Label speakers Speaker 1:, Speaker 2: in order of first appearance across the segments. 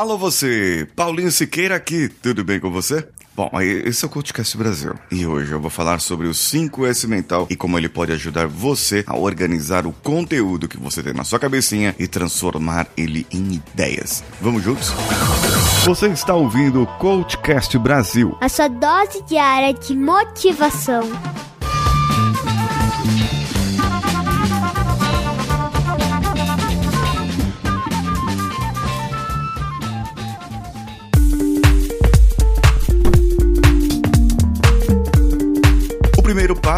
Speaker 1: Alô você, Paulinho Siqueira aqui, tudo bem com você? Bom, esse é o CoachCast Brasil e hoje eu vou falar sobre o 5S mental e como ele pode ajudar você a organizar o conteúdo que você tem na sua cabecinha e transformar ele em ideias. Vamos juntos? Você está ouvindo o CoachCast Brasil,
Speaker 2: a sua dose diária de motivação.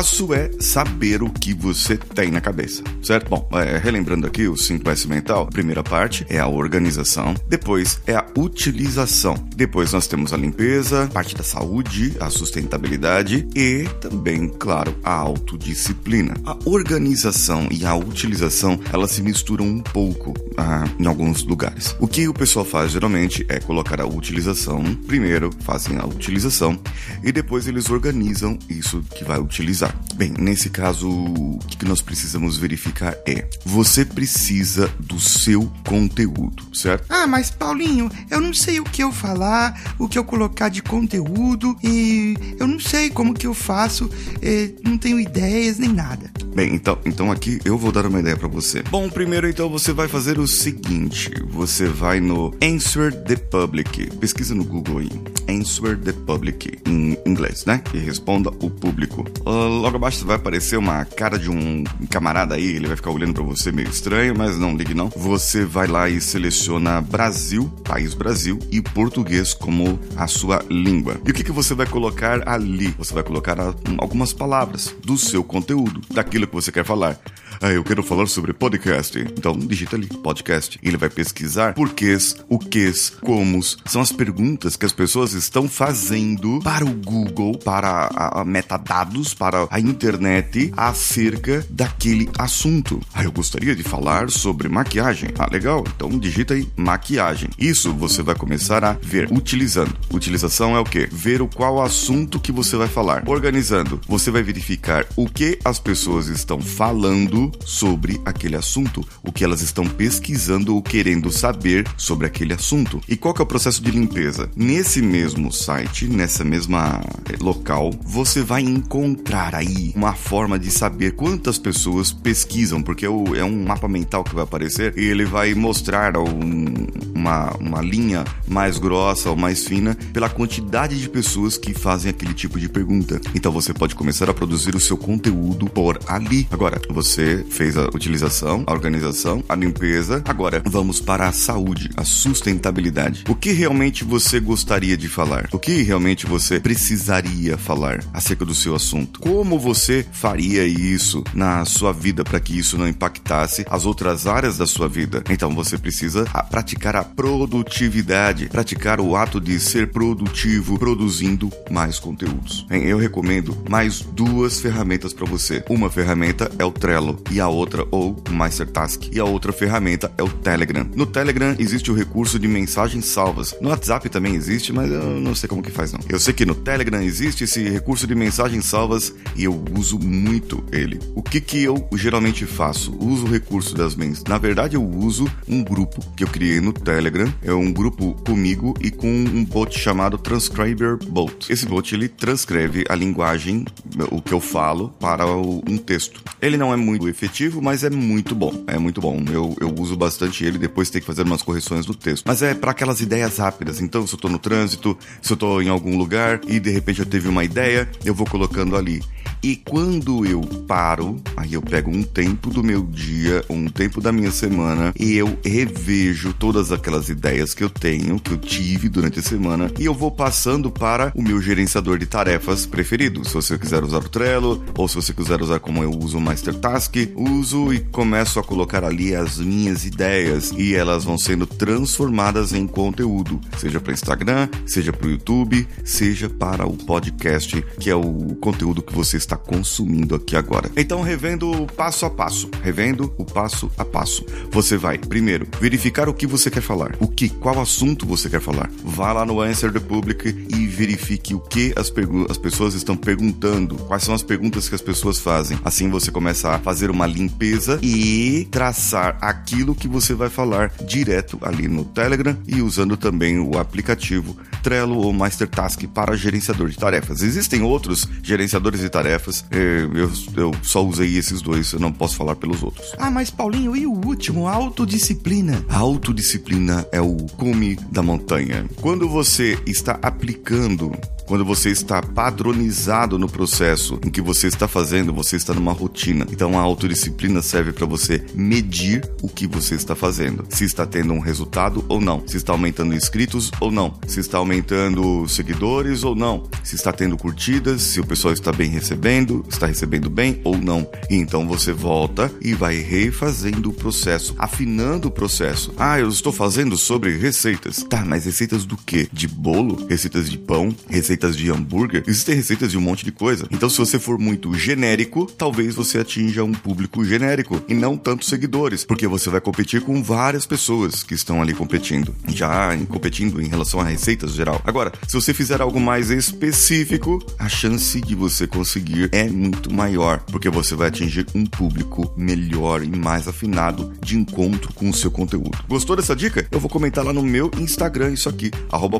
Speaker 1: Passo é saber o que você tem na cabeça, certo? Bom, é, relembrando aqui o 5S mental, a primeira parte é a organização, depois é a utilização, depois nós temos a limpeza, parte da saúde, a sustentabilidade e também, claro, a autodisciplina. A organização e a utilização, elas se misturam um pouco ah, em alguns lugares. O que o pessoal faz geralmente é colocar a utilização primeiro, fazem a utilização e depois eles organizam isso que vai utilizar. Bem, nesse caso, o que nós precisamos verificar é: você precisa do seu conteúdo, certo?
Speaker 3: Ah, mas Paulinho, eu não sei o que eu falar, o que eu colocar de conteúdo e eu não sei como que eu faço, eh, não tenho ideias nem nada.
Speaker 1: Bem, então, então aqui eu vou dar uma ideia para você. Bom, primeiro então você vai fazer o seguinte: você vai no Answer the Public, pesquisa no Google aí, Answer the Public em inglês, né? E responda o público. Uh, logo abaixo vai aparecer uma cara de um camarada aí, ele vai ficar olhando para você meio estranho, mas não ligue não. Você vai lá e seleciona Brasil, país Brasil e português como a sua língua. E o que, que você vai colocar ali? Você vai colocar algumas palavras do seu conteúdo, daquilo que você quer falar. Ah, eu quero falar sobre podcast. Então digita ali, podcast. Ele vai pesquisar porquês, o quês, comos. São as perguntas que as pessoas estão fazendo para o Google, para a, a metadados, para a internet acerca daquele assunto. Ah, eu gostaria de falar sobre maquiagem. Ah, legal. Então digita aí maquiagem. Isso você vai começar a ver utilizando. Utilização é o que? Ver o qual assunto que você vai falar. Organizando, você vai verificar o que as pessoas estão falando sobre aquele assunto, o que elas estão pesquisando ou querendo saber sobre aquele assunto. E qual que é o processo de limpeza? Nesse mesmo site, nessa mesma eh, local, você vai encontrar aí uma forma de saber quantas pessoas pesquisam, porque é, um mapa mental que vai aparecer e ele vai mostrar um, uma, uma linha mais grossa ou mais fina pela quantidade de pessoas que fazem aquele tipo de pergunta. Então você pode começar a produzir o seu conteúdo por ali. Agora, você fez a utilização, a organização, a limpeza. Agora vamos para a saúde, a sustentabilidade. O que realmente você gostaria de falar? O que realmente você precisaria falar acerca do seu assunto? Como você faria isso na sua vida para que isso não impactasse as outras áreas da sua vida? Então você precisa praticar a produtividade, praticar o ato de ser produtivo, produzindo mais conteúdos. Eu recomendo mais duas ferramentas para você. Uma ferramenta é o Trello e a outra ou MasterTask. E a outra ferramenta é o Telegram. No Telegram existe o recurso de mensagens salvas. No WhatsApp também existe, mas eu não sei como que faz não. Eu sei que no Telegram existe esse recurso de mensagens salvas e eu uso muito ele. O que que eu geralmente faço? Uso o recurso das mensagens. Na verdade, eu uso um grupo que eu criei no Telegram. É um grupo comigo e com um bot chamado Transcriber Bot. Esse bot ele transcreve a linguagem, o que eu falo, para um texto. Ele não é muito efetivo mas é muito bom. É muito bom. Eu, eu uso bastante ele, depois tem que fazer umas correções do texto. Mas é para aquelas ideias rápidas. Então, se eu tô no trânsito, se eu tô em algum lugar e de repente eu teve uma ideia, eu vou colocando ali. E quando eu paro, aí eu pego um tempo do meu dia, um tempo da minha semana, e eu revejo todas aquelas ideias que eu tenho, que eu tive durante a semana, e eu vou passando para o meu gerenciador de tarefas preferido. Se você quiser usar o Trello, ou se você quiser usar como eu uso o Master Task, uso e começo a colocar ali as minhas ideias, e elas vão sendo transformadas em conteúdo, seja para Instagram, seja para o YouTube, seja para o podcast, que é o conteúdo que você está está consumindo aqui agora. Então, revendo passo a passo, revendo o passo a passo. Você vai, primeiro, verificar o que você quer falar, o que, qual assunto você quer falar. Vá lá no Answer the Public e verifique o que as, as pessoas estão perguntando, quais são as perguntas que as pessoas fazem. Assim você começa a fazer uma limpeza e traçar aquilo que você vai falar direto ali no Telegram e usando também o aplicativo Trello ou Mastertask para gerenciador de tarefas. Existem outros gerenciadores de tarefas, eh, eu, eu só usei esses dois, eu não posso falar pelos outros.
Speaker 3: Ah, mas Paulinho, e o último, a autodisciplina?
Speaker 1: A autodisciplina é o cume da montanha. Quando você está aplicando ерунду. Quando você está padronizado no processo em que você está fazendo, você está numa rotina. Então a autodisciplina serve para você medir o que você está fazendo. Se está tendo um resultado ou não. Se está aumentando inscritos ou não. Se está aumentando seguidores ou não. Se está tendo curtidas, se o pessoal está bem recebendo, está recebendo bem ou não. E então você volta e vai refazendo o processo, afinando o processo. Ah, eu estou fazendo sobre receitas. Tá, mas receitas do quê? De bolo? Receitas de pão? Receitas receitas de hambúrguer, existem receitas de um monte de coisa. Então, se você for muito genérico, talvez você atinja um público genérico e não tantos seguidores, porque você vai competir com várias pessoas que estão ali competindo, já competindo em relação a receitas geral. Agora, se você fizer algo mais específico, a chance de você conseguir é muito maior, porque você vai atingir um público melhor e mais afinado de encontro com o seu conteúdo. Gostou dessa dica? Eu vou comentar lá no meu Instagram isso aqui,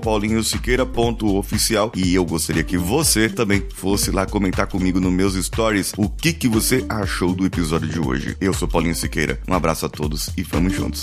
Speaker 1: paulinhosiqueira.oficial e e eu gostaria que você também fosse lá comentar comigo nos meus stories o que, que você achou do episódio de hoje. Eu sou Paulinho Siqueira, um abraço a todos e vamos juntos.